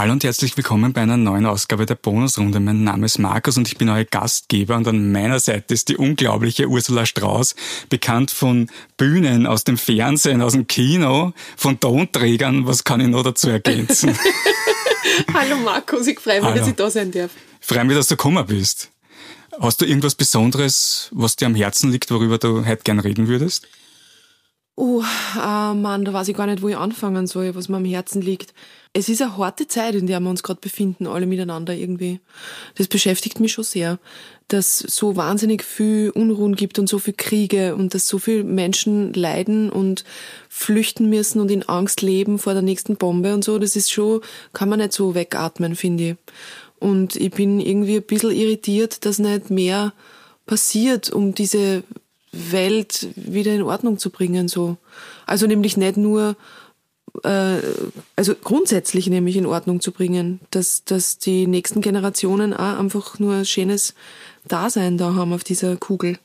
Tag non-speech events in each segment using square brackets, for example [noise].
Hallo und herzlich willkommen bei einer neuen Ausgabe der Bonusrunde. Mein Name ist Markus und ich bin euer Gastgeber und an meiner Seite ist die unglaubliche Ursula Strauß, bekannt von Bühnen, aus dem Fernsehen, aus dem Kino, von Tonträgern. Was kann ich noch dazu ergänzen? [laughs] Hallo Markus, ich freue mich, Hallo. dass ich da sein darf. Ich freue mich, dass du gekommen bist. Hast du irgendwas Besonderes, was dir am Herzen liegt, worüber du heute gern reden würdest? Oh, äh, Mann, da weiß ich gar nicht, wo ich anfangen soll, was mir am Herzen liegt. Es ist eine harte Zeit, in der wir uns gerade befinden, alle miteinander irgendwie. Das beschäftigt mich schon sehr, dass so wahnsinnig viel Unruhen gibt und so viel Kriege und dass so viele Menschen leiden und flüchten müssen und in Angst leben vor der nächsten Bombe und so. Das ist schon, kann man nicht so wegatmen, finde ich. Und ich bin irgendwie ein bisschen irritiert, dass nicht mehr passiert, um diese Welt wieder in Ordnung zu bringen, so. Also nämlich nicht nur äh, also grundsätzlich nämlich in Ordnung zu bringen, dass, dass die nächsten Generationen auch einfach nur ein schönes Dasein da haben auf dieser Kugel.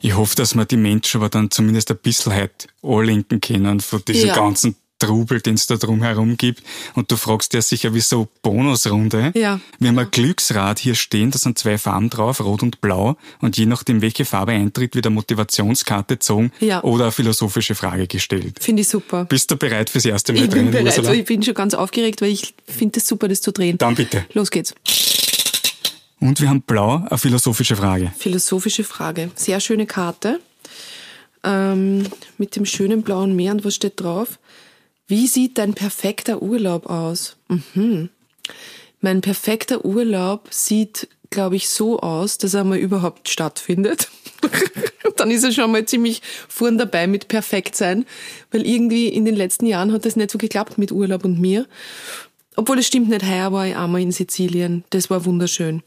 Ich hoffe, dass wir die Menschen aber dann zumindest ein bisschen halt anlenken können von diesen ja. ganzen Trubel, den es da drumherum gibt. Und du fragst dir sicher, wieso Bonusrunde? Ja. Wir haben ein Glücksrad hier stehen, da sind zwei Farben drauf, rot und blau. Und je nachdem, welche Farbe eintritt, wird eine Motivationskarte gezogen ja. oder eine philosophische Frage gestellt. Finde ich super. Bist du bereit fürs erste Mal ich drehen? Bin bereit. Ich bin schon ganz aufgeregt, weil ich finde es super, das zu drehen. Dann bitte. Los geht's. Und wir haben blau, eine philosophische Frage. Philosophische Frage. Sehr schöne Karte. Ähm, mit dem schönen blauen Meer und was steht drauf? Wie sieht dein perfekter Urlaub aus? Mhm. Mein perfekter Urlaub sieht, glaube ich, so aus, dass er mal überhaupt stattfindet. [laughs] Dann ist er schon mal ziemlich vorn dabei mit perfekt sein, weil irgendwie in den letzten Jahren hat das nicht so geklappt mit Urlaub und mir. Obwohl es stimmt nicht, heuer war ich einmal in Sizilien. Das war wunderschön.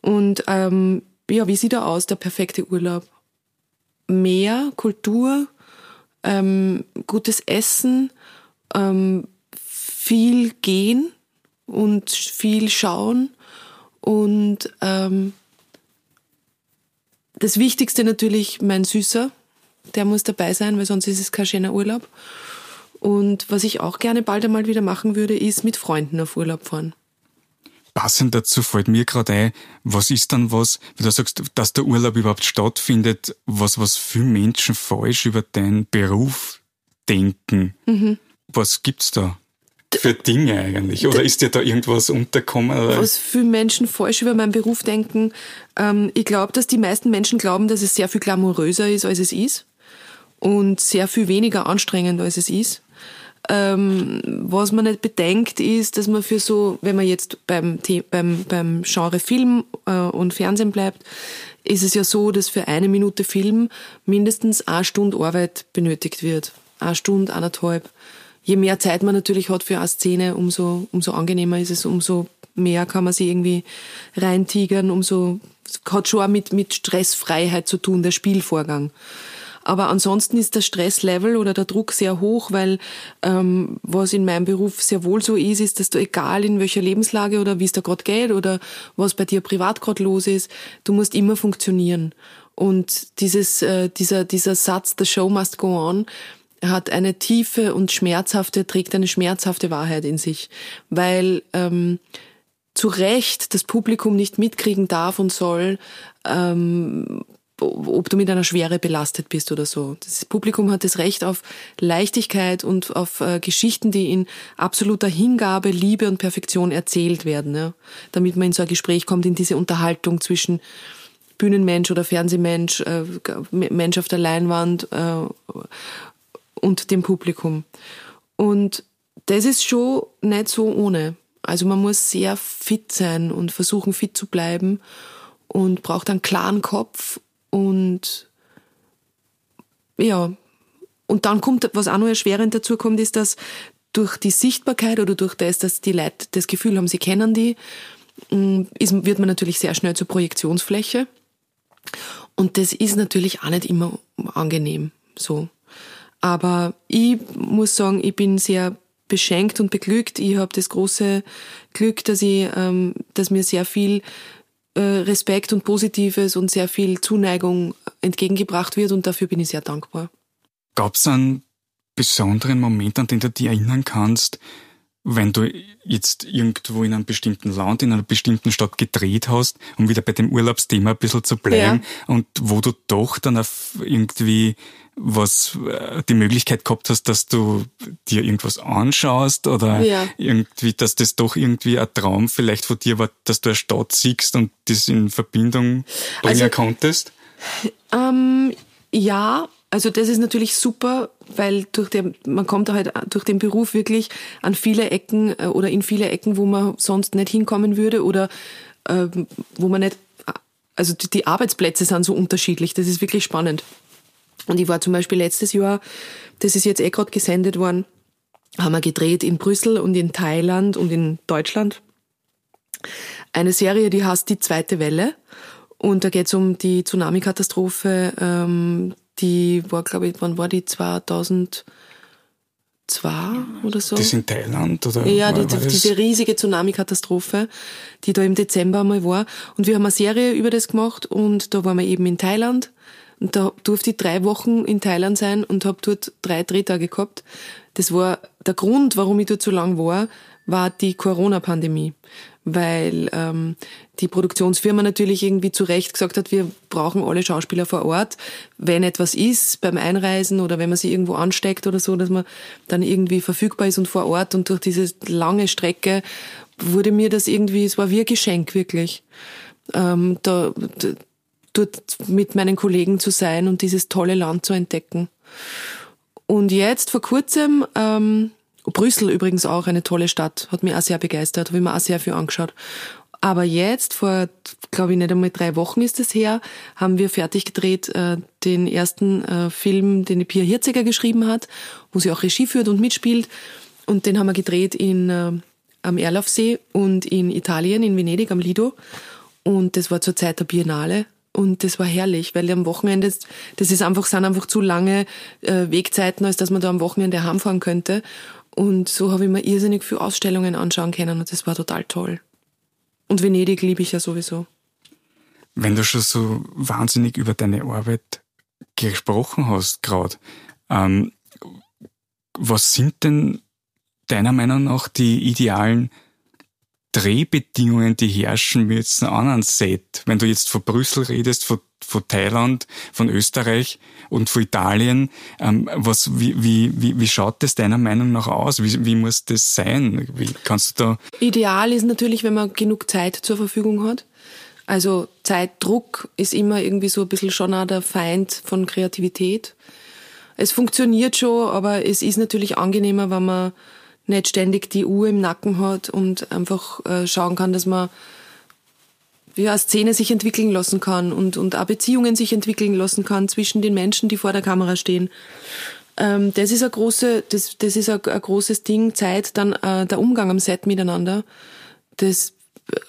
Und ähm, ja, wie sieht er aus, der perfekte Urlaub? Meer, Kultur, ähm, gutes Essen, ähm, viel gehen und viel schauen und ähm, das Wichtigste natürlich mein Süßer, der muss dabei sein, weil sonst ist es kein schöner Urlaub. Und was ich auch gerne bald einmal wieder machen würde, ist mit Freunden auf Urlaub fahren. Passend dazu fällt mir gerade ein, was ist dann was, wenn du sagst, dass der Urlaub überhaupt stattfindet, was, was viele Menschen falsch über deinen Beruf denken. Mhm. Was gibt's da? für Dinge eigentlich? Oder ist dir da irgendwas unterkommen? Was viele Menschen falsch über meinen Beruf denken. Ähm, ich glaube, dass die meisten Menschen glauben, dass es sehr viel glamouröser ist, als es ist. Und sehr viel weniger anstrengend, als es ist. Ähm, was man nicht bedenkt, ist, dass man für so, wenn man jetzt beim, beim, beim Genre Film äh, und Fernsehen bleibt, ist es ja so, dass für eine Minute Film mindestens eine Stunde Arbeit benötigt wird. Eine Stunde, eineinhalb je mehr Zeit man natürlich hat für eine Szene, umso, umso angenehmer ist es, umso mehr kann man sich irgendwie reintigern, umso, hat schon auch mit, mit Stressfreiheit zu tun, der Spielvorgang. Aber ansonsten ist der Stresslevel oder der Druck sehr hoch, weil ähm, was in meinem Beruf sehr wohl so ist, ist, dass du egal in welcher Lebenslage oder wie es da gerade geht oder was bei dir privat gerade los ist, du musst immer funktionieren. Und dieses, äh, dieser, dieser Satz, the show must go on, hat eine tiefe und schmerzhafte, trägt eine schmerzhafte Wahrheit in sich, weil ähm, zu Recht das Publikum nicht mitkriegen darf und soll, ähm, ob du mit einer Schwere belastet bist oder so. Das Publikum hat das Recht auf Leichtigkeit und auf äh, Geschichten, die in absoluter Hingabe, Liebe und Perfektion erzählt werden, ja? damit man in so ein Gespräch kommt, in diese Unterhaltung zwischen Bühnenmensch oder Fernsehmensch, äh, Mensch auf der Leinwand äh, und dem Publikum. Und das ist schon nicht so ohne. Also man muss sehr fit sein und versuchen fit zu bleiben und braucht einen klaren Kopf und ja, und dann kommt, was auch noch erschwerend dazu kommt, ist, dass durch die Sichtbarkeit oder durch das, dass die Leute das Gefühl haben, sie kennen die, mm, ist, wird man natürlich sehr schnell zur Projektionsfläche. Und das ist natürlich auch nicht immer angenehm, so. Aber ich muss sagen, ich bin sehr beschenkt und beglückt. Ich habe das große Glück, dass ich, ähm, dass mir sehr viel äh, Respekt und Positives und sehr viel Zuneigung entgegengebracht wird und dafür bin ich sehr dankbar. Gab es einen besonderen Moment, an den du dich erinnern kannst, wenn du jetzt irgendwo in einem bestimmten Land, in einer bestimmten Stadt gedreht hast, um wieder bei dem Urlaubsthema ein bisschen zu bleiben, ja. und wo du doch dann auf irgendwie was äh, die Möglichkeit gehabt hast, dass du dir irgendwas anschaust oder ja. irgendwie, dass das doch irgendwie ein Traum vielleicht von dir war, dass du eine Stadt siehst und das in Verbindung bringen also, konntest? Ähm, ja, also das ist natürlich super, weil durch der, man kommt halt durch den Beruf wirklich an viele Ecken äh, oder in viele Ecken, wo man sonst nicht hinkommen würde oder äh, wo man nicht, also die, die Arbeitsplätze sind so unterschiedlich. Das ist wirklich spannend. Und ich war zum Beispiel letztes Jahr, das ist jetzt eh gerade gesendet worden, haben wir gedreht in Brüssel und in Thailand und in Deutschland. Eine Serie, die heißt Die zweite Welle. Und da geht es um die Tsunami-Katastrophe, ähm, die war, glaube ich, wann war die? 2002 oder so? Das in Thailand, oder? Ja, die, diese riesige Tsunami-Katastrophe, die da im Dezember einmal war. Und wir haben eine Serie über das gemacht und da waren wir eben in Thailand und da durfte ich drei Wochen in Thailand sein und habe dort drei Drehtage gehabt. Das war der Grund, warum ich dort so lang war, war die Corona-Pandemie. Weil ähm, die Produktionsfirma natürlich irgendwie zu Recht gesagt hat, wir brauchen alle Schauspieler vor Ort. Wenn etwas ist beim Einreisen oder wenn man sich irgendwo ansteckt oder so, dass man dann irgendwie verfügbar ist und vor Ort. Und durch diese lange Strecke wurde mir das irgendwie, es war wie ein Geschenk wirklich. Ähm, da, dort mit meinen Kollegen zu sein und dieses tolle Land zu entdecken. Und jetzt vor kurzem, ähm, Brüssel übrigens auch eine tolle Stadt, hat mich auch sehr begeistert, habe ich mir auch sehr viel angeschaut. Aber jetzt, vor, glaube ich, nicht einmal drei Wochen ist es her, haben wir fertig gedreht äh, den ersten äh, Film, den die Pia Hirziger geschrieben hat, wo sie auch Regie führt und mitspielt. Und den haben wir gedreht in, äh, am Erlaufsee und in Italien, in Venedig, am Lido. Und das war zur Zeit der Biennale. Und das war herrlich, weil am Wochenende, das ist einfach, sind einfach zu lange äh, Wegzeiten, als dass man da am Wochenende heimfahren könnte. Und so habe ich mir irrsinnig viele Ausstellungen anschauen können und das war total toll. Und Venedig liebe ich ja sowieso. Wenn du schon so wahnsinnig über deine Arbeit gesprochen hast gerade, ähm, was sind denn deiner Meinung nach die idealen Drehbedingungen, die herrschen an einem Set. Wenn du jetzt von Brüssel redest, von, von Thailand, von Österreich und von Italien, ähm, was, wie, wie, wie, schaut das deiner Meinung nach aus? Wie, wie muss das sein? Wie kannst du da? Ideal ist natürlich, wenn man genug Zeit zur Verfügung hat. Also Zeitdruck ist immer irgendwie so ein bisschen schon auch der Feind von Kreativität. Es funktioniert schon, aber es ist natürlich angenehmer, wenn man nicht ständig die Uhr im Nacken hat und einfach äh, schauen kann, dass man ja, eine Szene sich entwickeln lassen kann und, und auch Beziehungen sich entwickeln lassen kann zwischen den Menschen, die vor der Kamera stehen. Ähm, das ist ein große, das, das ist ein, ein großes Ding, Zeit, dann äh, der Umgang am Set miteinander. Das,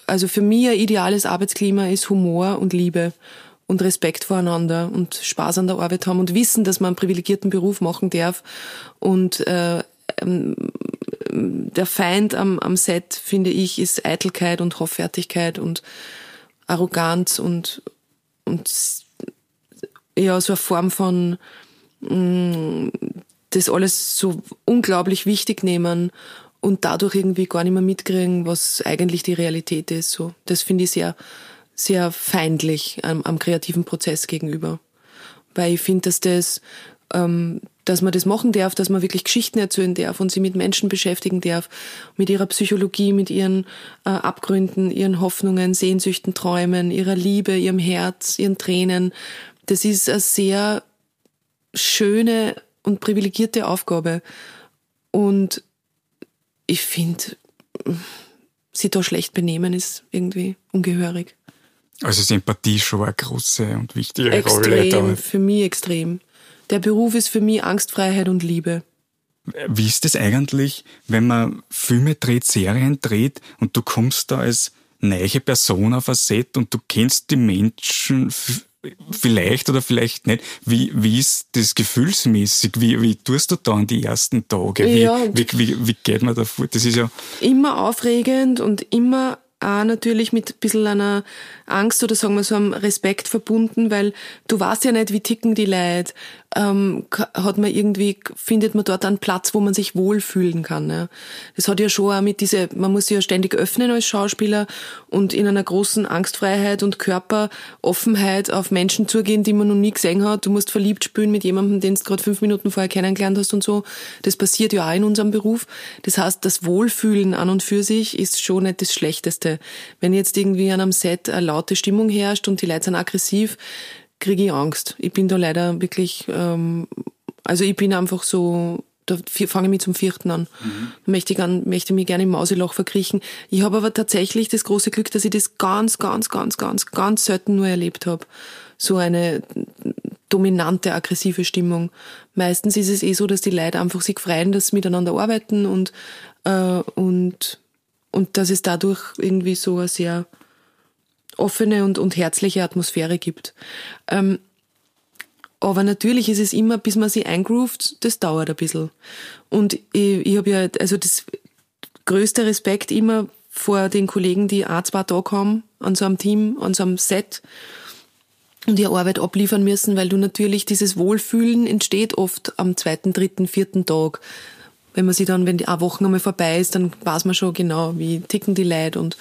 also für mich ein ideales Arbeitsklima ist Humor und Liebe und Respekt voreinander und Spaß an der Arbeit haben und wissen, dass man einen privilegierten Beruf machen darf und äh, ähm, der Feind am, am Set, finde ich, ist Eitelkeit und Hoffärtigkeit und Arroganz und, und ja, so eine Form von mh, mm, das alles so unglaublich wichtig nehmen und dadurch irgendwie gar nicht mehr mitkriegen, was eigentlich die Realität ist. So, das finde ich sehr, sehr feindlich am, am kreativen Prozess gegenüber. Weil ich finde, dass das ähm, dass man das machen darf, dass man wirklich Geschichten erzählen darf und sie mit Menschen beschäftigen darf, mit ihrer Psychologie, mit ihren äh, Abgründen, ihren Hoffnungen, Sehnsüchten, Träumen, ihrer Liebe, ihrem Herz, ihren Tränen. Das ist eine sehr schöne und privilegierte Aufgabe. Und ich finde, sie da schlecht benehmen ist irgendwie ungehörig. Also ist Empathie schon eine große und wichtige extrem, Rolle. Für mich extrem. Der Beruf ist für mich Angstfreiheit und Liebe. Wie ist es eigentlich, wenn man Filme dreht, Serien dreht und du kommst da als neue Person auf ein Set und du kennst die Menschen vielleicht oder vielleicht nicht. Wie, wie ist das gefühlsmäßig? Wie, wie tust du da an die ersten Tage? Wie, ja, wie, wie, wie geht man da vor? Das ist ja immer aufregend und immer auch natürlich mit ein bisschen einer Angst oder sagen wir so einem Respekt verbunden, weil du weißt ja nicht, wie ticken die Leute, ähm, hat man irgendwie, findet man dort einen Platz, wo man sich wohlfühlen kann. Ja. Das hat ja schon auch mit diese, man muss sich ja ständig öffnen als Schauspieler und in einer großen Angstfreiheit und Körperoffenheit auf Menschen zugehen, die man noch nie gesehen hat. Du musst verliebt spielen mit jemandem, den du gerade fünf Minuten vorher kennengelernt hast und so. Das passiert ja auch in unserem Beruf. Das heißt, das Wohlfühlen an und für sich ist schon nicht das Schlechteste. Wenn jetzt irgendwie an einem Set eine laute Stimmung herrscht und die Leute sind aggressiv, kriege ich Angst. Ich bin da leider wirklich, ähm, also ich bin einfach so, da fange ich mich zum vierten an. Mhm. Möchte, ich an, möchte mich gerne im Mauseloch verkriechen. Ich habe aber tatsächlich das große Glück, dass ich das ganz, ganz, ganz, ganz, ganz selten nur erlebt habe. So eine dominante, aggressive Stimmung. Meistens ist es eh so, dass die Leute einfach sich freuen, dass sie miteinander arbeiten und, äh, und, und dass es dadurch irgendwie so eine sehr offene und, und herzliche Atmosphäre gibt. Ähm, aber natürlich ist es immer, bis man sich eingroovt, das dauert ein bisschen. Und ich, ich habe ja, also das größte Respekt immer vor den Kollegen, die ein, zwei Tage haben an so einem Team, an so einem Set und ihre Arbeit abliefern müssen, weil du natürlich dieses Wohlfühlen entsteht oft am zweiten, dritten, vierten Tag. Wenn man sich dann, wenn die eine Woche einmal vorbei ist, dann weiß man schon genau, wie ticken die Leute und,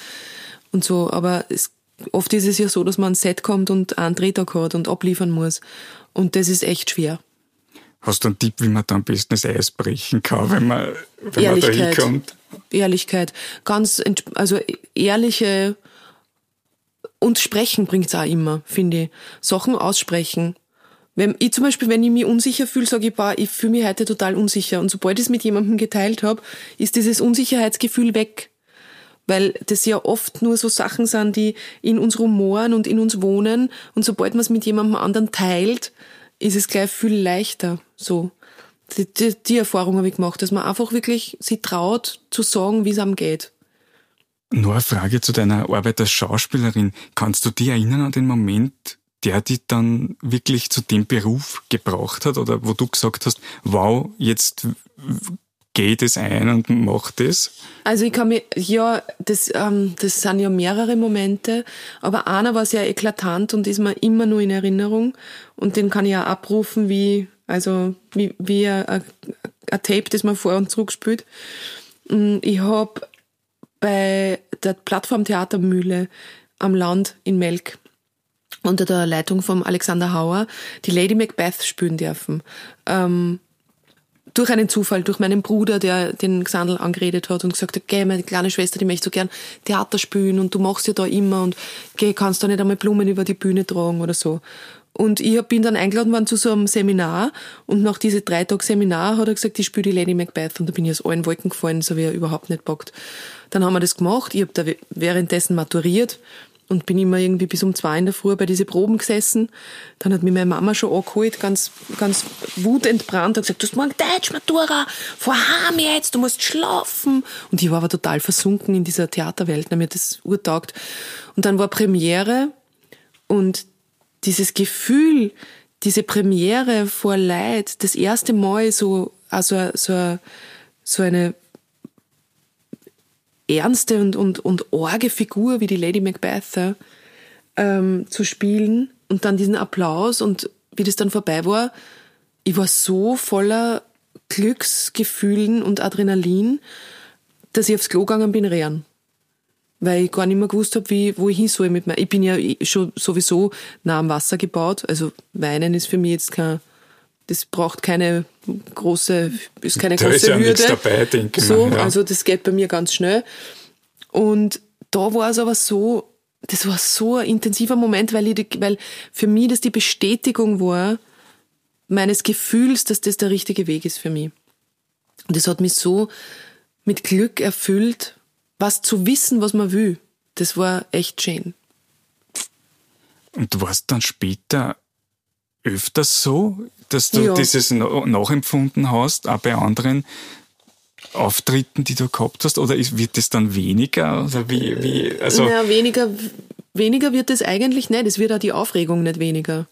und so. Aber es oft ist es ja so, dass man ein Set kommt und einen Drehtag hat und abliefern muss. Und das ist echt schwer. Hast du einen Tipp, wie man da am besten das Eis brechen kann, wenn man, wenn man da hinkommt? Ehrlichkeit. Ganz, also ehrliche und sprechen bringt's auch immer, finde ich. Sachen aussprechen. Wenn ich zum Beispiel, wenn ich mich unsicher fühle, sage ich, boah, ich fühle mich heute total unsicher. Und sobald ich es mit jemandem geteilt habe, ist dieses Unsicherheitsgefühl weg weil das ja oft nur so Sachen sind, die in uns rumoren und in uns wohnen und sobald man es mit jemandem anderen teilt, ist es gleich viel leichter so. Die, die, die Erfahrung habe ich gemacht, dass man einfach wirklich sich traut zu sagen, wie es einem geht. Nur eine Frage zu deiner Arbeit als Schauspielerin. Kannst du dich erinnern an den Moment, der dich dann wirklich zu dem Beruf gebraucht hat oder wo du gesagt hast, wow, jetzt geht es ein und macht es? Also ich kann mir, ja, das, ähm, das sind ja mehrere Momente, aber einer war sehr eklatant und ist mir immer nur in Erinnerung und den kann ich auch abrufen wie, also wie, wie ein, ein Tape, das man vor und zurück spielt. Mm, ich habe bei der Plattform Theatermühle am Land in Melk unter der Leitung von Alexander Hauer die Lady Macbeth spielen dürfen. Ähm, durch einen Zufall, durch meinen Bruder, der den Xandl angeredet hat und gesagt hat, geh, meine kleine Schwester, die möchte so gern Theater spielen und du machst ja da immer und geh, kannst du nicht einmal Blumen über die Bühne tragen oder so. Und ich bin dann eingeladen worden zu so einem Seminar und nach diese drei Tage Seminar hat er gesagt, ich spiele die Lady Macbeth und da bin ich aus allen Wolken gefallen, so wie er überhaupt nicht bockt. Dann haben wir das gemacht, ich habe da währenddessen maturiert und bin immer irgendwie bis um zwei in der Früh bei diese Proben gesessen. Dann hat mich meine Mama schon angeholt, ganz, ganz wutentbrannt, hat gesagt, du hast morgen Deutsch, Matura, vorhaben jetzt, du musst schlafen. Und ich war aber total versunken in dieser Theaterwelt, mir das urtaugt. Und dann war Premiere und dieses Gefühl, diese Premiere vor Leid, das erste Mal so, also so, so eine ernste und, und, und orge Figur wie die Lady Macbeth ähm, zu spielen und dann diesen Applaus und wie das dann vorbei war, ich war so voller Glücksgefühlen und Adrenalin, dass ich aufs Klo gegangen bin, rehren. Weil ich gar nicht mehr gewusst habe, wie, wo ich hin soll mit mir. Ich bin ja schon sowieso nah am Wasser gebaut. Also Weinen ist für mich jetzt kein, das braucht keine große, ist keine da große ist ja Hürde. Dabei, denke so, ja. Also das geht bei mir ganz schnell. Und da war es aber so, das war so ein intensiver Moment, weil, ich, weil für mich das die Bestätigung war, meines Gefühls, dass das der richtige Weg ist für mich. Und das hat mich so mit Glück erfüllt, was zu wissen, was man will. Das war echt schön. Und du warst dann später öfters so, dass du ja. dieses nachempfunden hast, auch bei anderen Auftritten, die du gehabt hast? Oder wird es dann weniger? Oder wie, wie, also naja, weniger, weniger wird es eigentlich nicht. Es wird auch die Aufregung nicht weniger.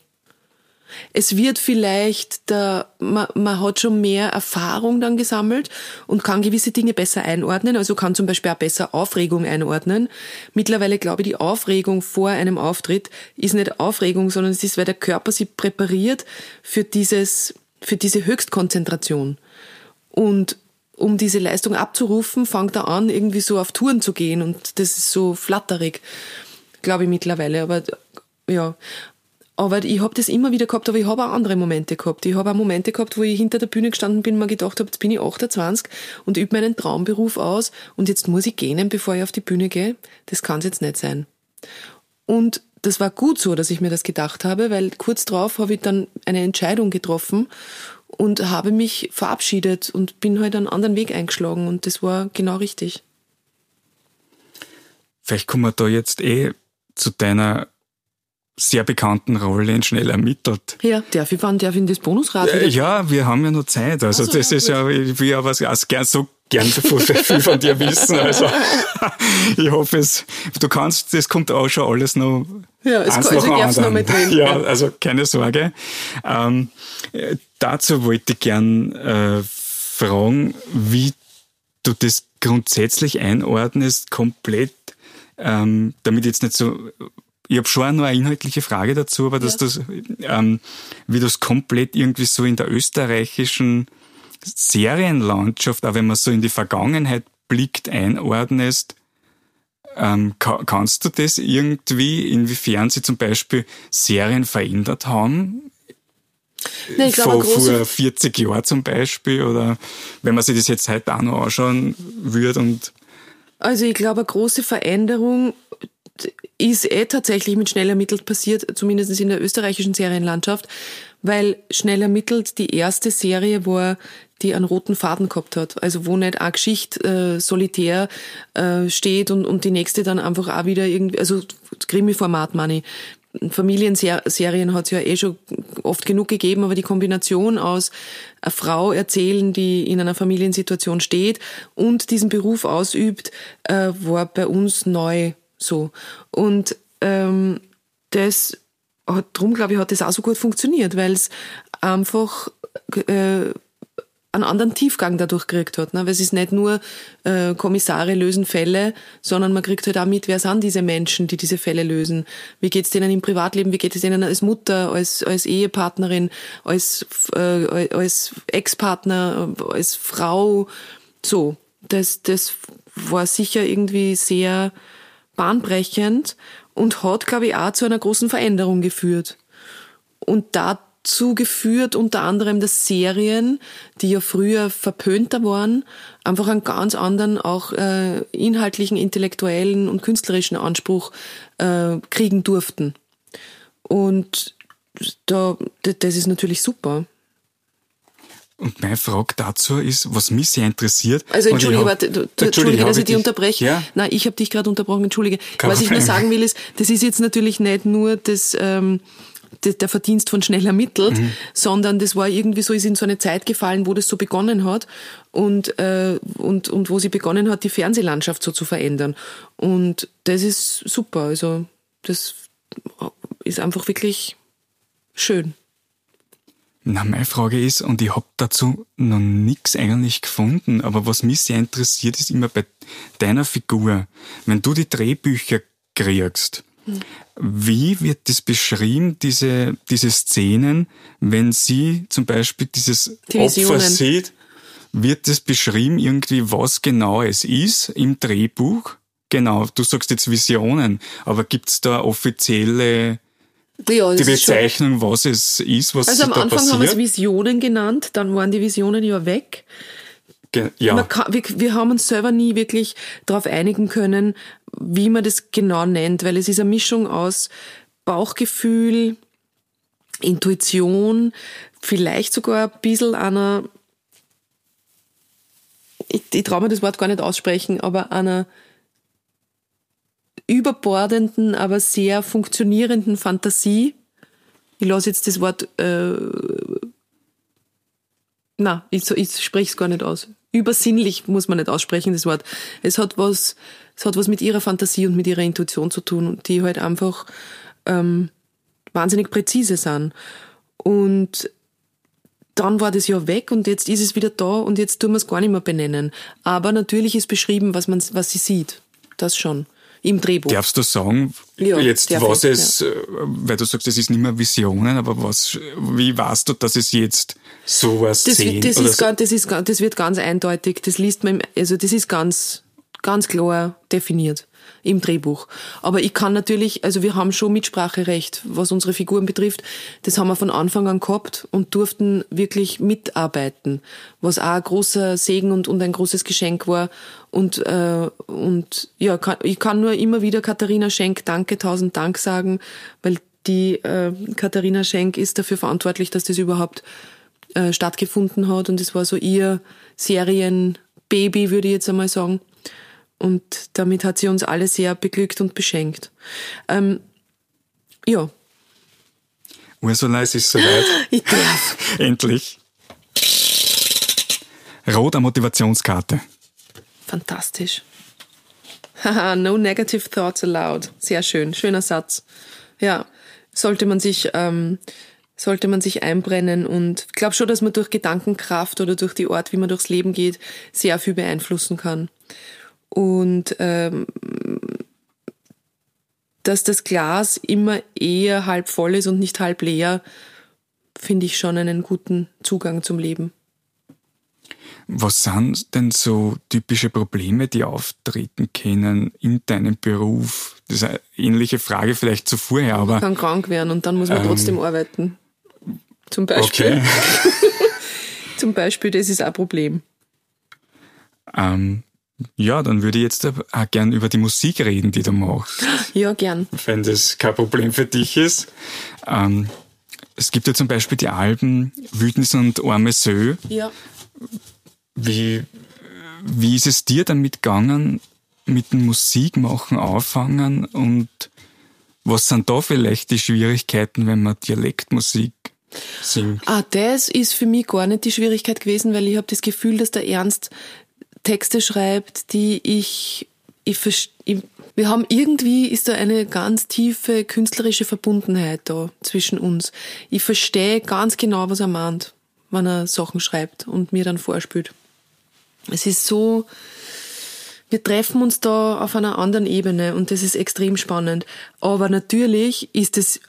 Es wird vielleicht, der, man, man hat schon mehr Erfahrung dann gesammelt und kann gewisse Dinge besser einordnen, also kann zum Beispiel auch besser Aufregung einordnen. Mittlerweile glaube ich, die Aufregung vor einem Auftritt ist nicht Aufregung, sondern es ist, weil der Körper sich präpariert für dieses, für diese Höchstkonzentration. Und um diese Leistung abzurufen, fängt er an, irgendwie so auf Touren zu gehen und das ist so flatterig, glaube ich mittlerweile. Aber ja, aber ich habe das immer wieder gehabt, aber ich habe auch andere Momente gehabt. Ich habe auch Momente gehabt, wo ich hinter der Bühne gestanden bin und mir gedacht habe, jetzt bin ich 28 und übe meinen Traumberuf aus und jetzt muss ich gehen, bevor ich auf die Bühne gehe. Das kann es jetzt nicht sein. Und das war gut so, dass ich mir das gedacht habe, weil kurz drauf habe ich dann eine Entscheidung getroffen und habe mich verabschiedet und bin halt einen anderen Weg eingeschlagen und das war genau richtig. Vielleicht kommen wir da jetzt eh zu deiner sehr bekannten Rolle Schnell ermittelt. Ja, darf ich, wann darf ich in das Bonusrad? Äh, ja, wir haben ja noch Zeit. Also, so, das ja, ist ja, ich will ja was, also gern, so gern viel von dir wissen. Also, [laughs] ich hoffe es, du kannst, das kommt auch schon alles noch. Ja, es kann, also ich noch mit drin. Ja, also keine Sorge. Ähm, dazu wollte ich gern äh, fragen, wie du das grundsätzlich einordnest, komplett, ähm, damit jetzt nicht so ich habe schon noch eine inhaltliche Frage dazu, aber dass ja. das, ähm, wie das komplett irgendwie so in der österreichischen Serienlandschaft, auch wenn man so in die Vergangenheit blickt, einordnest, ähm, kannst du das irgendwie, inwiefern sie zum Beispiel Serien verändert haben? Nee, ich glaube, vor, vor 40 Jahren zum Beispiel, oder wenn man sich das jetzt heute auch noch anschauen würde und also ich glaube, eine große Veränderung ist eh tatsächlich mit Schnell ermittelt passiert, zumindest in der österreichischen Serienlandschaft, weil Schnell ermittelt die erste Serie war, die einen roten Faden gehabt hat. Also wo nicht eine Geschichte äh, solitär äh, steht und, und die nächste dann einfach auch wieder irgendwie, also Krimi-Format, meine Familienserien hat es ja eh schon oft genug gegeben, aber die Kombination aus einer Frau erzählen, die in einer Familiensituation steht und diesen Beruf ausübt, äh, war bei uns neu so. Und ähm, das hat, drum glaube ich, hat das auch so gut funktioniert, weil es einfach äh, einen anderen Tiefgang dadurch gekriegt hat. Ne? Weil es ist nicht nur äh, Kommissare lösen Fälle, sondern man kriegt halt auch mit, wer sind diese Menschen, die diese Fälle lösen. Wie geht es denen im Privatleben, wie geht es denen als Mutter, als, als Ehepartnerin, als, äh, als Ex-Partner, als Frau. So, das, das war sicher irgendwie sehr bahnbrechend und hat, glaube ich, auch zu einer großen Veränderung geführt. Und dazu geführt unter anderem, dass Serien, die ja früher verpönter waren, einfach einen ganz anderen, auch äh, inhaltlichen, intellektuellen und künstlerischen Anspruch äh, kriegen durften. Und da, das ist natürlich super. Und meine Frage dazu ist, was mich sehr interessiert. Also entschuldige, warte, du, Entschuldige, dass ich dich unterbreche. Ja? Nein, ich habe dich gerade unterbrochen, entschuldige. Kein was ich nur sagen will, ist, das ist jetzt natürlich nicht nur das, ähm, der Verdienst von schnell ermittelt, mhm. sondern das war irgendwie so, ist in so eine Zeit gefallen, wo das so begonnen hat und, äh, und, und wo sie begonnen hat, die Fernsehlandschaft so zu verändern. Und das ist super. Also das ist einfach wirklich schön. Na, meine Frage ist, und ich habe dazu noch nichts eigentlich gefunden, aber was mich sehr interessiert, ist immer bei deiner Figur, wenn du die Drehbücher kriegst, hm. wie wird das beschrieben, diese, diese Szenen, wenn sie zum Beispiel dieses Opfer sieht, wird das beschrieben irgendwie, was genau es ist im Drehbuch? Genau, du sagst jetzt Visionen, aber gibt's da offizielle ja, die Bezeichnung, was es ist, was Also am Anfang passiert. haben wir es Visionen genannt, dann waren die Visionen ja weg. Ge ja. Kann, wir, wir, haben uns selber nie wirklich darauf einigen können, wie man das genau nennt, weil es ist eine Mischung aus Bauchgefühl, Intuition, vielleicht sogar ein bisschen einer, ich, ich traue mir das Wort gar nicht aussprechen, aber einer überbordenden, aber sehr funktionierenden Fantasie. Ich lasse jetzt das Wort, äh, na, ich, ich spreche es gar nicht aus. Übersinnlich muss man nicht aussprechen, das Wort. Es hat was, es hat was mit ihrer Fantasie und mit ihrer Intuition zu tun, die halt einfach ähm, wahnsinnig präzise sind. Und dann war das ja weg und jetzt ist es wieder da und jetzt tun wir es gar nicht mehr benennen. Aber natürlich ist beschrieben, was man, was sie sieht. Das schon. Im Drehbuch. Darfst du sagen, Ja, jetzt was es, äh, weil du sagst, es ist nicht mehr Visionen, aber was, wie weißt du, dass es jetzt sowas Das, sehen? das, ist, so? ganz, das, ist, das wird ganz eindeutig. Das liest man, im- also das ist ganz, ganz klar definiert im Drehbuch. Aber ich kann natürlich, also wir haben schon Mitspracherecht, was unsere Figuren betrifft. Das haben wir von Anfang an gehabt und durften wirklich mitarbeiten, was auch ein großer Segen und, und ein großes Geschenk war. Und, äh, und ja, kann, ich kann nur immer wieder Katharina Schenk Danke, tausend Dank sagen, weil die äh, Katharina Schenk ist dafür verantwortlich, dass das überhaupt äh, stattgefunden hat und es war so ihr Serienbaby, würde ich jetzt einmal sagen. Und damit hat sie uns alle sehr beglückt und beschenkt. Ähm, ja, Ursula, es ist soweit. ich darf. [laughs] Endlich. Roter Motivationskarte. Fantastisch. Haha, no negative thoughts allowed. Sehr schön, schöner Satz. Ja, sollte man sich, ähm, sollte man sich einbrennen und ich glaube schon, dass man durch Gedankenkraft oder durch die Art, wie man durchs Leben geht, sehr viel beeinflussen kann. Und ähm, dass das Glas immer eher halb voll ist und nicht halb leer, finde ich schon einen guten Zugang zum Leben. Was sind denn so typische Probleme, die auftreten können in deinem Beruf? Das ist eine ähnliche Frage vielleicht zu vorher, aber kann krank werden und dann muss man trotzdem arbeiten. Zum Beispiel. Ähm. okay. [laughs] Zum Beispiel, das ist ein Problem. ähm, ja, dann würde ich jetzt auch gern über die Musik reden, die du machst, Ja, gern. wenn das kein Problem für dich ist. Ähm, es gibt ja zum Beispiel die Alben Wütnis und Arme Sö. Ja. Wie, wie ist es dir damit gegangen, mit dem Musikmachen anfangen und was sind da vielleicht die Schwierigkeiten, wenn man Dialektmusik singt? Ah, das ist für mich gar nicht die Schwierigkeit gewesen, weil ich habe das Gefühl, dass der Ernst Texte schreibt, die ich, ich, ich wir haben irgendwie ist da eine ganz tiefe künstlerische Verbundenheit da zwischen uns. Ich verstehe ganz genau, was er meint, wenn er Sachen schreibt und mir dann vorspielt. Es ist so, wir treffen uns da auf einer anderen Ebene und das ist extrem spannend. Aber natürlich ist es,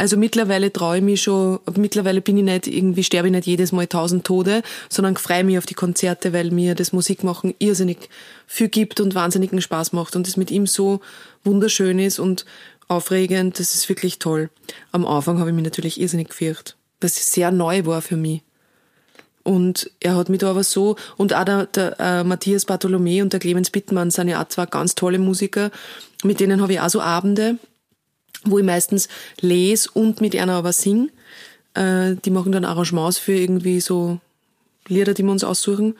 also mittlerweile traue ich mich schon, mittlerweile bin ich nicht, irgendwie sterbe ich nicht jedes Mal tausend Tode, sondern freue mich auf die Konzerte, weil mir das Musikmachen irrsinnig viel gibt und wahnsinnigen Spaß macht und es mit ihm so wunderschön ist und aufregend, das ist wirklich toll. Am Anfang habe ich mich natürlich irrsinnig gefürchtet, was sehr neu war für mich. Und er hat mich da aber so, und auch der, der äh, Matthias Bartholomä und der Clemens Bittmann sind ja auch zwei ganz tolle Musiker. Mit denen habe ich auch so Abende, wo ich meistens lese und mit einer aber sing. Äh, die machen dann Arrangements für irgendwie so Lieder, die wir uns aussuchen.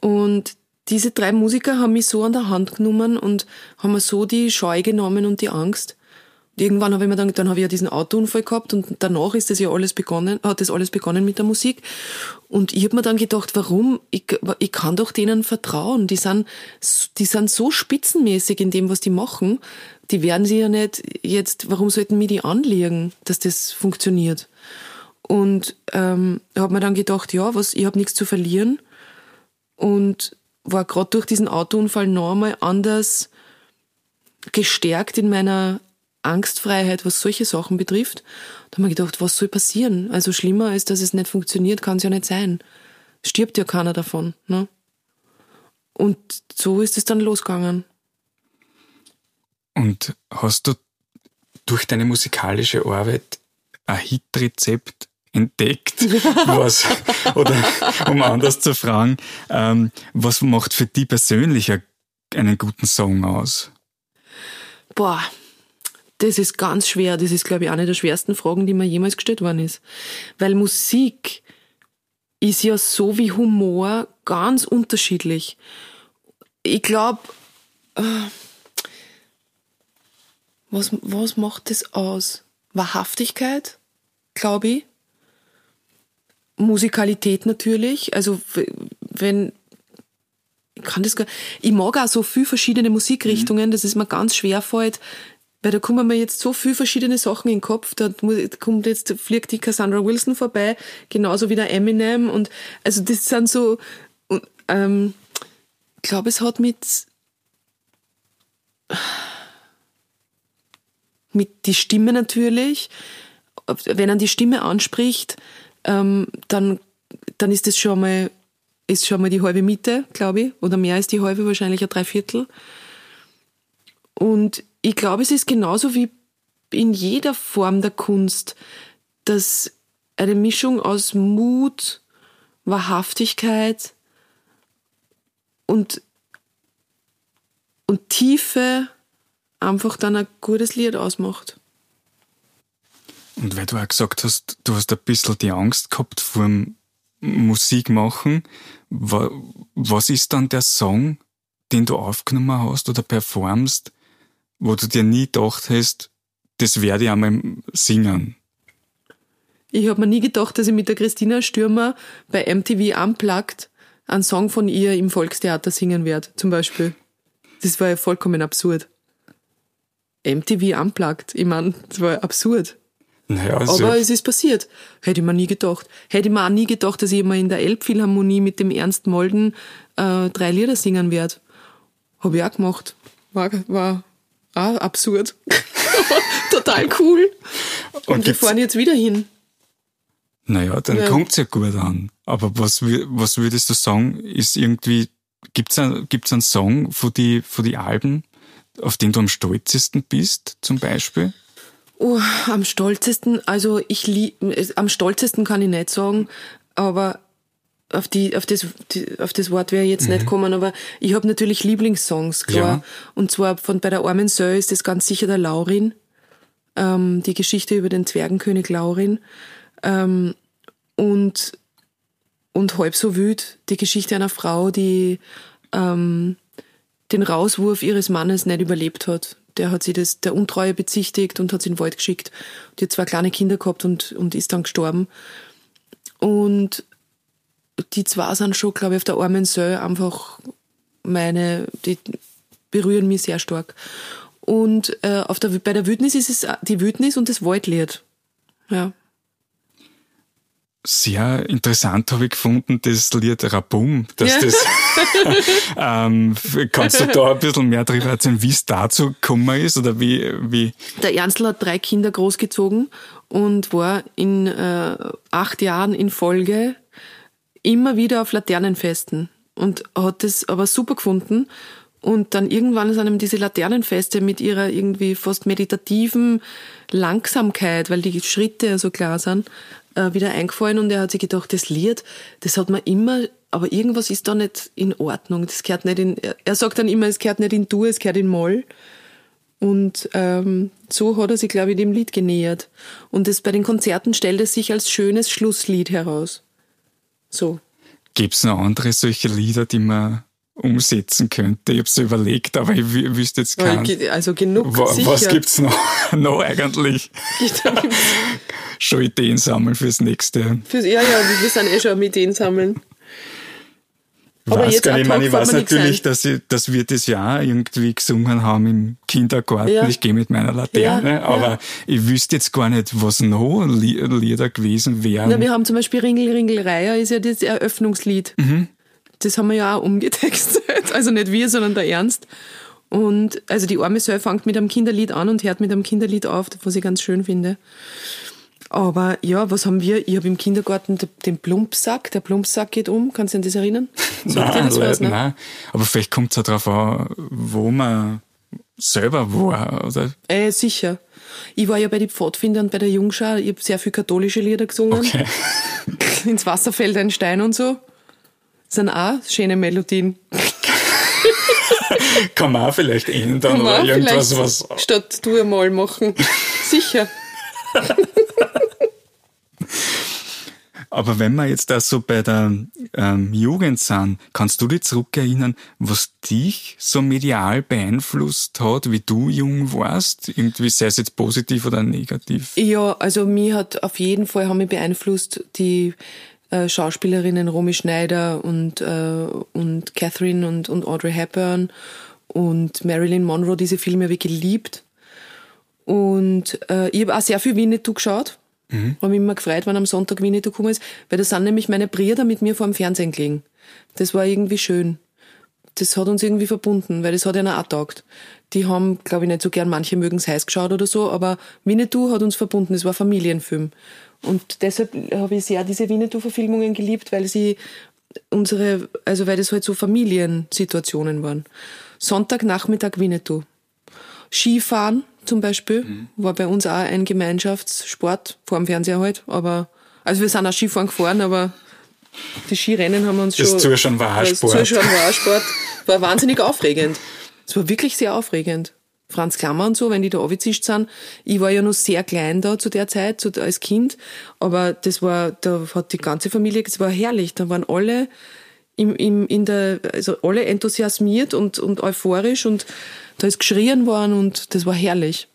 Und diese drei Musiker haben mich so an der Hand genommen und haben mir so die Scheu genommen und die Angst. Irgendwann habe ich mir dann, dann habe ich ja diesen Autounfall gehabt und danach ist das ja alles begonnen, hat das alles begonnen mit der Musik. Und ich habe mir dann gedacht, warum? Ich, ich kann doch denen vertrauen. Die sind, die sind so spitzenmäßig in dem, was die machen. Die werden sie ja nicht jetzt, warum sollten mir die anlegen, dass das funktioniert? Und ähm, habe mir dann gedacht, ja, was, ich habe nichts zu verlieren und war gerade durch diesen Autounfall noch einmal anders gestärkt in meiner Angstfreiheit, was solche Sachen betrifft. Da habe ich mir gedacht, was soll passieren? Also schlimmer als dass es nicht funktioniert, kann es ja nicht sein. Stirbt ja keiner davon. Ne? Und so ist es dann losgegangen. Und hast du durch deine musikalische Arbeit ein Hitrezept entdeckt? [laughs] was, oder um anders zu fragen, ähm, was macht für dich persönlich einen guten Song aus? Boah, das ist ganz schwer. Das ist, glaube ich, eine der schwersten Fragen, die mir jemals gestellt worden ist. Weil Musik ist ja so wie Humor ganz unterschiedlich. Ich glaube, was, was macht das aus? Wahrhaftigkeit, glaube ich. Musikalität natürlich. Also, wenn, ich kann das gar, ich mag auch so viel verschiedene Musikrichtungen, dass es mir ganz schwer fällt, weil da kommen mir jetzt so viele verschiedene Sachen in den Kopf. Da kommt jetzt, fliegt die Cassandra Wilson vorbei, genauso wie der Eminem und also das sind so, ähm, ich glaube, es hat mit mit die Stimme natürlich. Wenn er die Stimme anspricht, ähm, dann, dann ist das schon mal, ist schon mal die halbe Miete, glaube ich. Oder mehr als die halbe, wahrscheinlich ein Dreiviertel. Und ich glaube, es ist genauso wie in jeder Form der Kunst, dass eine Mischung aus Mut, Wahrhaftigkeit und, und Tiefe einfach dann ein gutes Lied ausmacht. Und weil du auch gesagt hast, du hast ein bisschen die Angst gehabt vor dem Musikmachen, was ist dann der Song, den du aufgenommen hast oder performst, wo du dir nie gedacht hast, das werde ich einmal singen? Ich habe mir nie gedacht, dass ich mit der Christina Stürmer bei MTV Unplugged einen Song von ihr im Volkstheater singen werde, zum Beispiel. Das war ja vollkommen absurd. MTV Unplugged, ich meine, das war absurd. Naja, also Aber es ist passiert. Hätte ich mir nie gedacht. Hätte ich mir auch nie gedacht, dass ich mal in der Elbphilharmonie mit dem Ernst Molden äh, drei Lieder singen werde. Habe ich auch gemacht. War, war auch absurd. [laughs] Total cool. Und, Und wir fahren jetzt wieder hin. Naja, dann ja. kommt's ja gut an. Aber was, was würdest du sagen, ist irgendwie, gibt's ein, gibt's einen Song von die, von die Alben, auf den du am stolzesten bist, zum Beispiel? Oh, am stolzesten, also ich lieb, am stolzesten kann ich nicht sagen, aber auf die, auf das, die, auf das Wort wäre jetzt mhm. nicht kommen, aber ich habe natürlich Lieblingssongs, klar. Ja. Und zwar von bei der armen Söll ist das ganz sicher der Laurin, ähm, die Geschichte über den Zwergenkönig Laurin. Ähm, und, und halb so wüt, die Geschichte einer Frau, die ähm, den Rauswurf ihres Mannes nicht überlebt hat. Der hat sie das der Untreue bezichtigt und hat sie in den Wald geschickt. Die hat zwei kleine Kinder gehabt und, und ist dann gestorben. Und die zwei sind schon, glaube ich, auf der armen Söll einfach meine, die berühren mich sehr stark. Und äh, auf der, bei der Wildnis ist es die Wildnis und das Waldlied. Ja sehr interessant habe ich gefunden, das Lied Rabum, dass ja. das, [laughs] ähm, kannst du da ein bisschen mehr darüber erzählen, wie es dazu gekommen ist oder wie, wie? Der Ernstl hat drei Kinder großgezogen und war in äh, acht Jahren in Folge immer wieder auf Laternenfesten und hat das aber super gefunden und dann irgendwann sind ihm diese Laternenfeste mit ihrer irgendwie fast meditativen Langsamkeit, weil die Schritte so klar sind, äh, wieder eingefallen und er hat sich gedacht, das Lied, das hat man immer, aber irgendwas ist da nicht in Ordnung. Das gehört nicht in, er sagt dann immer, es gehört nicht in Dur, es gehört in Moll. Und ähm, so hat er sich, glaube ich, dem Lied genähert. Und das bei den Konzerten stellt es sich als schönes Schlusslied heraus. So. Gibt's noch andere solche Lieder, die man umsetzen könnte. Ich habe es überlegt, aber ich wüsste jetzt keinen. Also genug Wa sicher. Was gibt's noch, [laughs] noch eigentlich? schon Ideen sammeln fürs nächste. Fürs, ja, ja, wir sind eh schon am Ideen sammeln. Aber jetzt gar nicht, ich, meine, ich weiß natürlich, dass, ich, dass wir das Jahr irgendwie gesungen haben im Kindergarten. Ja. Ich gehe mit meiner Laterne, ja, aber ja. ich wüsste jetzt gar nicht, was noch Lieder gewesen wären. Na, wir haben zum Beispiel Ringel, Ringel, Reiher ist ja das Eröffnungslied. Mhm das haben wir ja auch umgetextet. [laughs] Also nicht wir, sondern der Ernst. Und also die arme Söll fängt mit einem Kinderlied an und hört mit einem Kinderlied auf, was ich ganz schön finde. Aber ja, was haben wir? Ich habe im Kindergarten den Plumpsack. Der Plumpsack geht um. Kannst du dich an das erinnern? [laughs] nein, das was, ne? nein. Aber vielleicht kommt es ja darauf an, wo man selber war, oder? Äh, sicher. Ich war ja bei den Pfadfindern bei der Jungschau. Ich habe sehr viel katholische Lieder gesungen. Okay. [laughs] Ins Wasser fällt ein Stein und so sind auch schöne Melodien. [laughs] Kann man auch vielleicht ändern oder irgendwas, was. Statt du einmal machen. Sicher. Aber wenn wir jetzt da so bei der ähm, Jugend sind, kannst du dich zurückerinnern, was dich so medial beeinflusst hat, wie du jung warst? Irgendwie sei es jetzt positiv oder negativ? Ja, also mir hat auf jeden Fall haben mich beeinflusst die äh, Schauspielerinnen Romy Schneider und, äh, und Catherine und, und Audrey Hepburn und Marilyn Monroe, diese Filme habe ich geliebt. Und äh, ich habe auch sehr viel Winnetou geschaut. Mhm. Habe mich immer gefreut, wenn am Sonntag Winnetou gekommen ist, weil da sind nämlich meine Brüder mit mir vor dem Fernsehen gelegen. Das war irgendwie schön. Das hat uns irgendwie verbunden, weil das hat ihnen auch taugt. Die haben, glaube ich, nicht so gern, manche mögen es heiß geschaut oder so, aber Winnetou hat uns verbunden. Es war Familienfilm. Und deshalb habe ich sehr diese Winnetou-Verfilmungen geliebt, weil sie unsere, also weil das halt so Familiensituationen waren. Sonntagnachmittag Winnetou. Skifahren zum Beispiel mhm. war bei uns auch ein Gemeinschaftssport, vor dem Fernseher halt, aber, also wir sind auch Skifahren gefahren, aber die Skirennen haben wir uns schon. Das Zuschauen war auch Sport. Das Zuschauen war auch Sport. War wahnsinnig aufregend. Es war wirklich sehr aufregend. Franz Klammer und so, wenn die da aufgezischt sind. Ich war ja noch sehr klein da zu der Zeit, so als Kind. Aber das war, da hat die ganze Familie, das war herrlich. Da waren alle im, im, in der, also alle enthusiasmiert und, und euphorisch und da ist geschrien worden und das war herrlich.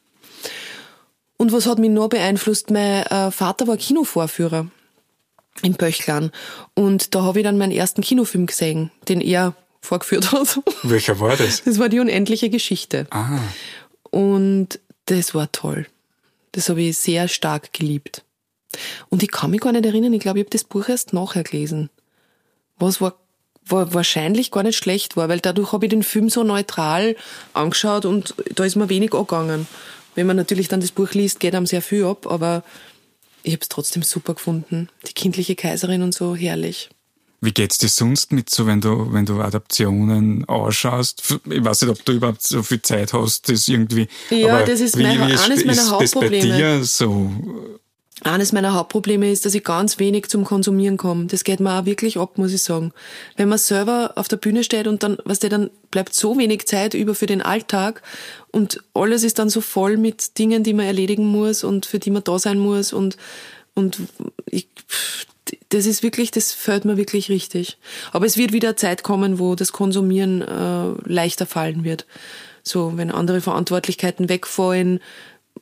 Und was hat mich noch beeinflusst? Mein äh, Vater war Kinovorführer in Böchlan und da habe ich dann meinen ersten Kinofilm gesehen, den er vorgeführt hat. [laughs] Welcher war das? Das war die unendliche Geschichte. Ah. Und das war toll. Das habe ich sehr stark geliebt. Und ich kann mich gar nicht erinnern, ich glaube, ich habe das Buch erst nachher gelesen. Was war wahrscheinlich gar nicht schlecht war, weil dadurch habe ich den Film so neutral angeschaut und da ist mir wenig angegangen. Wenn man natürlich dann das Buch liest, geht einem sehr viel ab, aber ich habe es trotzdem super gefunden. Die kindliche Kaiserin und so, herrlich. Wie geht's dir sonst mit so, wenn du, wenn du Adaptionen ausschaust? Ich weiß nicht, ob du überhaupt so viel Zeit hast, das irgendwie. Ja, das ist, mein, eines meiner ist Hauptprobleme. Das bei dir so? Eines meiner Hauptprobleme ist, dass ich ganz wenig zum Konsumieren komme. Das geht mir auch wirklich ab, muss ich sagen. Wenn man selber auf der Bühne steht und dann, was der dann bleibt so wenig Zeit über für den Alltag und alles ist dann so voll mit Dingen, die man erledigen muss und für die man da sein muss und und ich, das ist wirklich, das fällt mir wirklich richtig. Aber es wird wieder Zeit kommen, wo das Konsumieren äh, leichter fallen wird. So, wenn andere Verantwortlichkeiten wegfallen,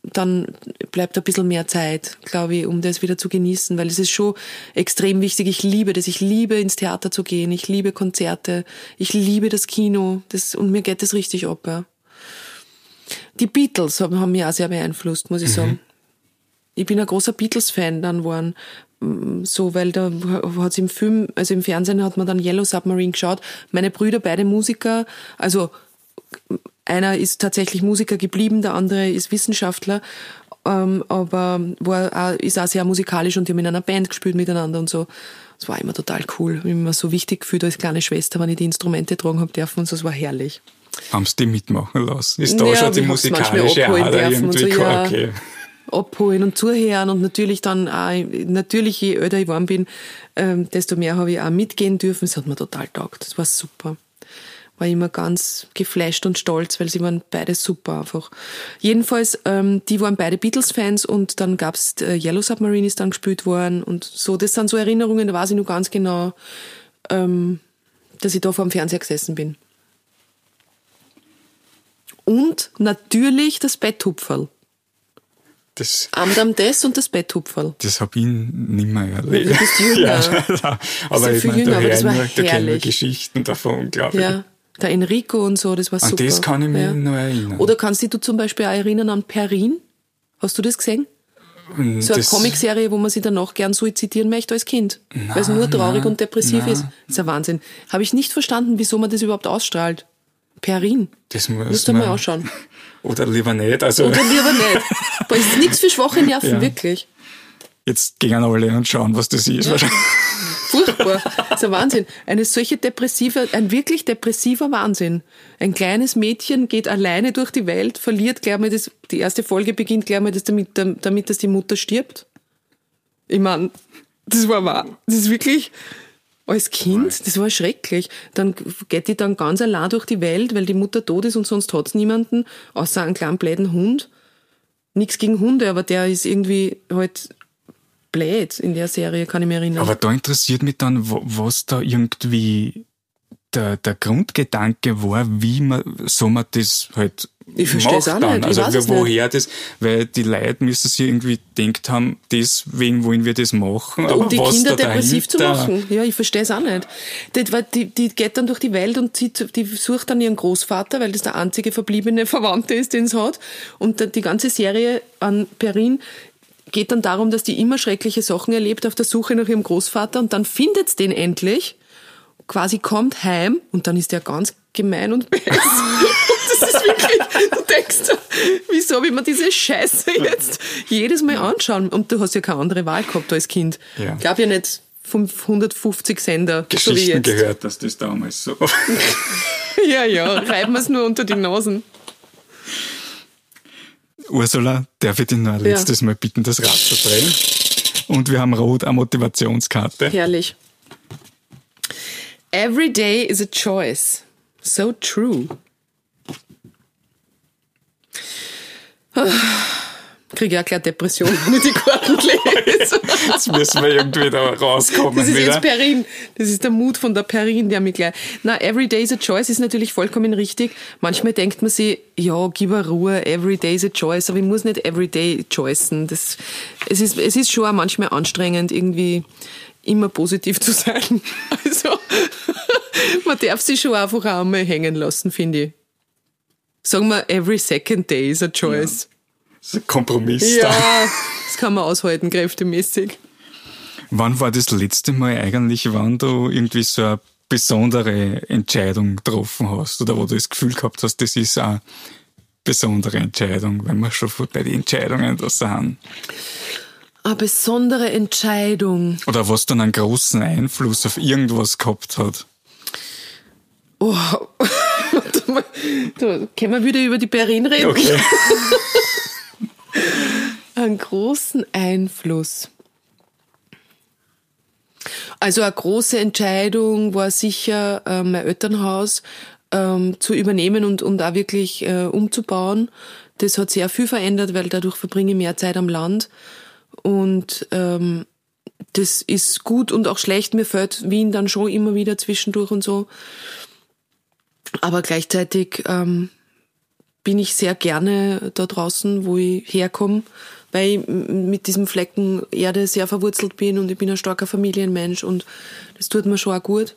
dann bleibt ein bisschen mehr Zeit, glaube ich, um das wieder zu genießen, weil es ist schon extrem wichtig. Ich liebe das. Ich liebe ins Theater zu gehen. Ich liebe Konzerte. Ich liebe das Kino. Das, und mir geht das richtig ab, ja. Die Beatles haben, haben mich auch sehr beeinflusst, muss ich mhm. sagen. Ich bin ein großer Beatles-Fan dann geworden, so, weil da hat's im Film, also im Fernsehen hat man dann Yellow Submarine geschaut. Meine Brüder, beide Musiker, also einer ist tatsächlich Musiker geblieben, der andere ist Wissenschaftler, ähm, aber war auch, ist auch sehr musikalisch und die haben in einer Band gespielt miteinander und so. Das war immer total cool. Immer so wichtig gefühlt als kleine Schwester, wenn ich die Instrumente tragen habe dürfen und so, das war herrlich. Haben sie die mitmachen lassen? Ist da ja, schon die musikalische Ader irgendwie so, ja. okay abholen und zuhören und natürlich dann auch, natürlich je älter ich geworden bin, ähm, desto mehr habe ich auch mitgehen dürfen. Das hat mir total taugt. Das war super. War immer ganz geflasht und stolz, weil sie waren beide super einfach. Jedenfalls, ähm, die waren beide Beatles-Fans und dann gab's äh, Yellow Submarine ist dann gespielt worden und so. Das sind so Erinnerungen, da weiß ich nur ganz genau, ähm, dass ich da vor dem Fernseher gesessen bin. Und natürlich das Betthupferl. Das, Amdam das und das Betthupferl. Das habe ich nicht mehr erlebt. Du bist jünger. [laughs] ja, aber ich meine, da, nur, da kennen wir Geschichten davon, glaube ich. Ja, der Enrico und so, das war super. An das kann ich mich ja. noch erinnern. Oder kannst du dich zum Beispiel auch erinnern an Perrin? Hast du das gesehen? Mm, so eine Comicserie, wo man sich danach gern suizidieren möchte als Kind. Weil es nur traurig nein, und depressiv nein. ist. Das ist ein Wahnsinn. Habe ich nicht verstanden, wieso man das überhaupt ausstrahlt. Perrin. Das muss Müsst ihr mal ausschauen. [laughs] Oder lieber nicht. Also Oder lieber nicht. [laughs] Das ist nichts für schwache Nerven, ja. wirklich. Jetzt gehen alle und schauen, was das ist. Ja. Wahrscheinlich. [laughs] Furchtbar. Das ist ein Wahnsinn. Eine solche depressive, ein wirklich depressiver Wahnsinn. Ein kleines Mädchen geht alleine durch die Welt, verliert gleich mal das, die erste Folge beginnt gleich mal das damit, damit, dass die Mutter stirbt. Ich meine, das war wahr. Das ist wirklich, als Kind, das war schrecklich. Dann geht die dann ganz allein durch die Welt, weil die Mutter tot ist und sonst hat's niemanden, außer einen kleinen bläden Hund. Nichts gegen Hunde, aber der ist irgendwie halt blöd in der Serie, kann ich mich erinnern. Aber da interessiert mich dann, was da irgendwie der, der Grundgedanke war, wie man, so man das halt Ich versteh's macht auch dann? nicht. Ich Also weiß es woher das, weil die Leute müssen sich irgendwie denkt haben, deswegen wollen wir das machen. Aber um die was Kinder da depressiv zu machen. Ja, ich verstehe es auch nicht. Die, weil die, die geht dann durch die Welt und zieht, die sucht dann ihren Großvater, weil das der einzige verbliebene Verwandte ist, den es hat. Und die ganze Serie an Perrin geht dann darum, dass die immer schreckliche Sachen erlebt auf der Suche nach ihrem Großvater und dann findet den endlich, quasi kommt heim und dann ist der ganz gemein und [laughs] böse. das ist wirklich, du denkst, wieso habe ich mir diese Scheiße jetzt jedes Mal anschauen? Und du hast ja keine andere Wahl gehabt als Kind. Ja. Ich glaube ja nicht 550 Sender, so Geschichten jetzt. gehört, dass das damals so. [laughs] Ja, ja, reiben wir es nur unter die Nasen. Ursula, darf ich dich noch ein letztes Mal bitten, das Rad zu drehen? Und wir haben rot eine Motivationskarte. Herrlich. Every day is a choice. So true. Kriege ja gleich Depression, [laughs] wenn ich die Karten lese. Jetzt müssen wir irgendwie da rauskommen Das ist wieder. jetzt Perrin. Das ist der Mut von der Perrin, der mich gleich. Na, every day is a choice ist natürlich vollkommen richtig. Manchmal denkt man sich, ja, gib eine Ruhe, every day is a choice, aber ich muss nicht every day choicen. Das, es ist, es ist schon auch manchmal anstrengend, irgendwie immer positiv zu sein. [laughs] Also, man darf sich schon einfach auch einmal hängen lassen, finde ich. Sagen wir, every second day is a choice. Ein Kompromiss Ja, da. das kann man aushalten, kräftemäßig. Wann war das letzte Mal eigentlich, wann du irgendwie so eine besondere Entscheidung getroffen hast oder wo du das Gefühl gehabt hast, das ist eine besondere Entscheidung, wenn wir schon bei den Entscheidungen da sind? Eine besondere Entscheidung. Oder was dann einen großen Einfluss auf irgendwas gehabt hat? Oh, [laughs] da können wir wieder über die Perrin reden. Okay. [laughs] Einen großen Einfluss. Also eine große Entscheidung war sicher, äh, mein Elternhaus ähm, zu übernehmen und, und auch wirklich äh, umzubauen. Das hat sehr viel verändert, weil dadurch verbringe ich mehr Zeit am Land. Und ähm, das ist gut und auch schlecht. Mir fällt Wien dann schon immer wieder zwischendurch und so. Aber gleichzeitig ähm, bin ich sehr gerne da draußen, wo ich herkomme, weil ich mit diesem Flecken Erde sehr verwurzelt bin und ich bin ein starker Familienmensch und das tut mir schon auch gut.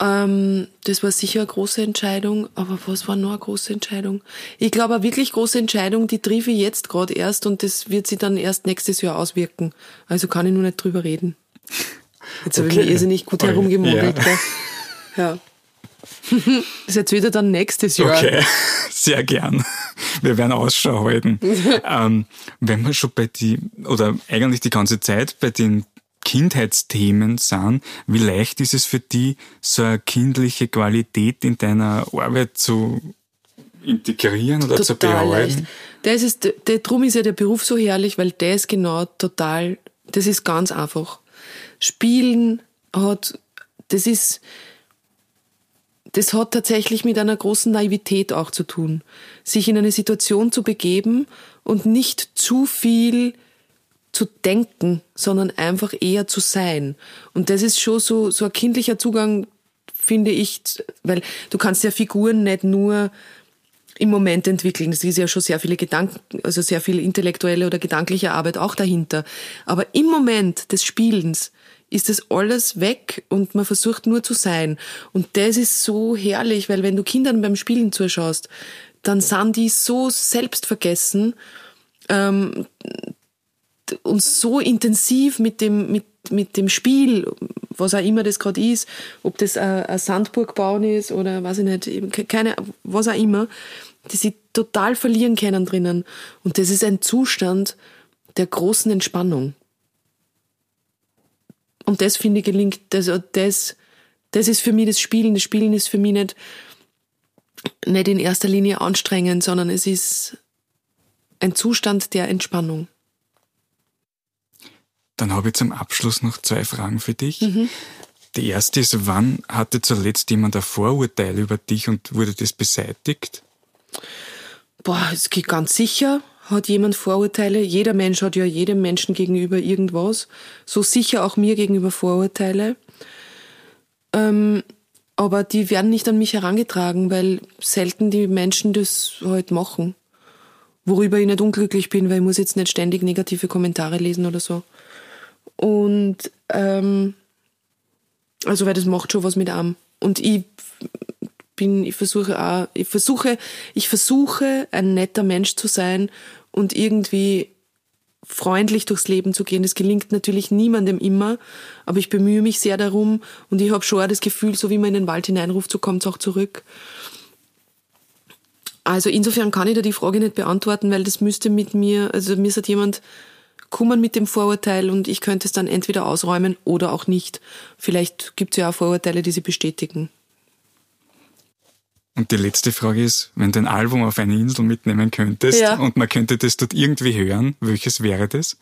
Ähm, das war sicher eine große Entscheidung, aber was war noch eine große Entscheidung? Ich glaube, eine wirklich große Entscheidung, die triff ich jetzt gerade erst und das wird sich dann erst nächstes Jahr auswirken. Also kann ich nur nicht drüber reden. Jetzt habe ich Okay. mich irrsinnig gut Okay. herumgemodelt. Ja. Das [laughs] ist jetzt wieder dann nächstes Jahr. Okay, [laughs] sehr gern. Wir werden Ausschau halten. [laughs] ähm, wenn wir schon bei die, oder eigentlich die ganze Zeit bei den Kindheitsthemen sind, wie leicht ist es für die, so eine kindliche Qualität in deiner Arbeit zu integrieren oder zu total leicht. behalten? Das ist, der, drum ist ja der Beruf so herrlich, weil der ist genau total, das ist ganz einfach. Spielen hat, das ist, das hat tatsächlich mit einer großen Naivität auch zu tun. Sich in eine Situation zu begeben und nicht zu viel zu denken, sondern einfach eher zu sein. Und das ist schon so, so ein kindlicher Zugang, finde ich, weil du kannst ja Figuren nicht nur im Moment entwickeln. Es ist ja schon sehr viele Gedanken, also sehr viel intellektuelle oder gedankliche Arbeit auch dahinter. Aber im Moment des Spielens ist das alles weg und man versucht nur zu sein. Und das ist so herrlich, weil wenn du Kindern beim Spielen zuschaust, dann sind die so selbstvergessen ähm, und so intensiv mit dem, mit, mit dem Spiel, was auch immer das gerade ist, ob das ein, Sandburg bauen ist oder weiß ich nicht, keine, was auch immer, die sie total verlieren können drinnen. Und das ist ein Zustand der großen Entspannung. Und das finde ich gelingt, das, das, das ist für mich das Spielen. Das Spielen ist für mich nicht, nicht in erster Linie anstrengend, sondern es ist ein Zustand der Entspannung. Dann habe ich zum Abschluss noch zwei Fragen für dich. Die erste ist, wann hatte zuletzt jemand ein Vorurteil über dich und wurde das beseitigt? Boah, es geht ganz sicher. Hat jemand Vorurteile? Jeder Mensch hat ja jedem Menschen gegenüber irgendwas. So sicher auch mir gegenüber Vorurteile. Ähm, Aber die werden nicht an mich herangetragen, weil selten die Menschen das halt machen. Worüber ich nicht unglücklich bin, weil ich muss jetzt nicht ständig negative Kommentare lesen oder so. Und ähm, also weil das macht schon was mit einem. Und ich bin, ich versuche auch, ich versuche, ich versuche ein netter Mensch zu sein und irgendwie freundlich durchs Leben zu gehen. Das gelingt natürlich niemandem immer, aber ich bemühe mich sehr darum und ich habe schon auch das Gefühl, so wie man in den Wald hineinruft, so kommt es auch zurück. Also insofern kann ich da die Frage nicht beantworten, weil das müsste mit mir, also mir sagt jemand kommen mit dem Vorurteil und ich könnte es dann entweder ausräumen oder auch nicht. Vielleicht gibt es ja auch Vorurteile, die sie bestätigen. Und die letzte Frage ist, wenn du ein Album auf eine Insel mitnehmen könntest ja. und man könnte das dort irgendwie hören, welches wäre das?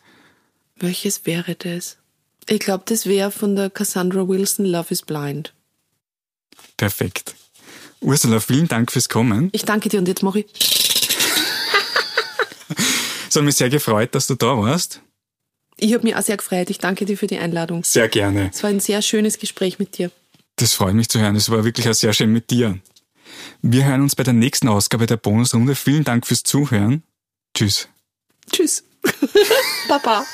Welches wäre das? Ich glaube, das wäre von der Cassandra Wilson Love is Blind. Perfekt. Ursula, vielen Dank fürs Kommen. Ich danke dir und jetzt mache ich. es hat mich sehr gefreut, dass du da warst. Ich habe mich auch sehr gefreut. Ich danke dir für die Einladung. Sehr gerne. Es war ein sehr schönes Gespräch mit dir. Das freut mich zu hören. Es war wirklich auch sehr schön mit dir. Wir hören uns bei der nächsten Ausgabe der Bonusrunde. Vielen Dank fürs Zuhören. Tschüss. Tschüss. [laughs] Papa.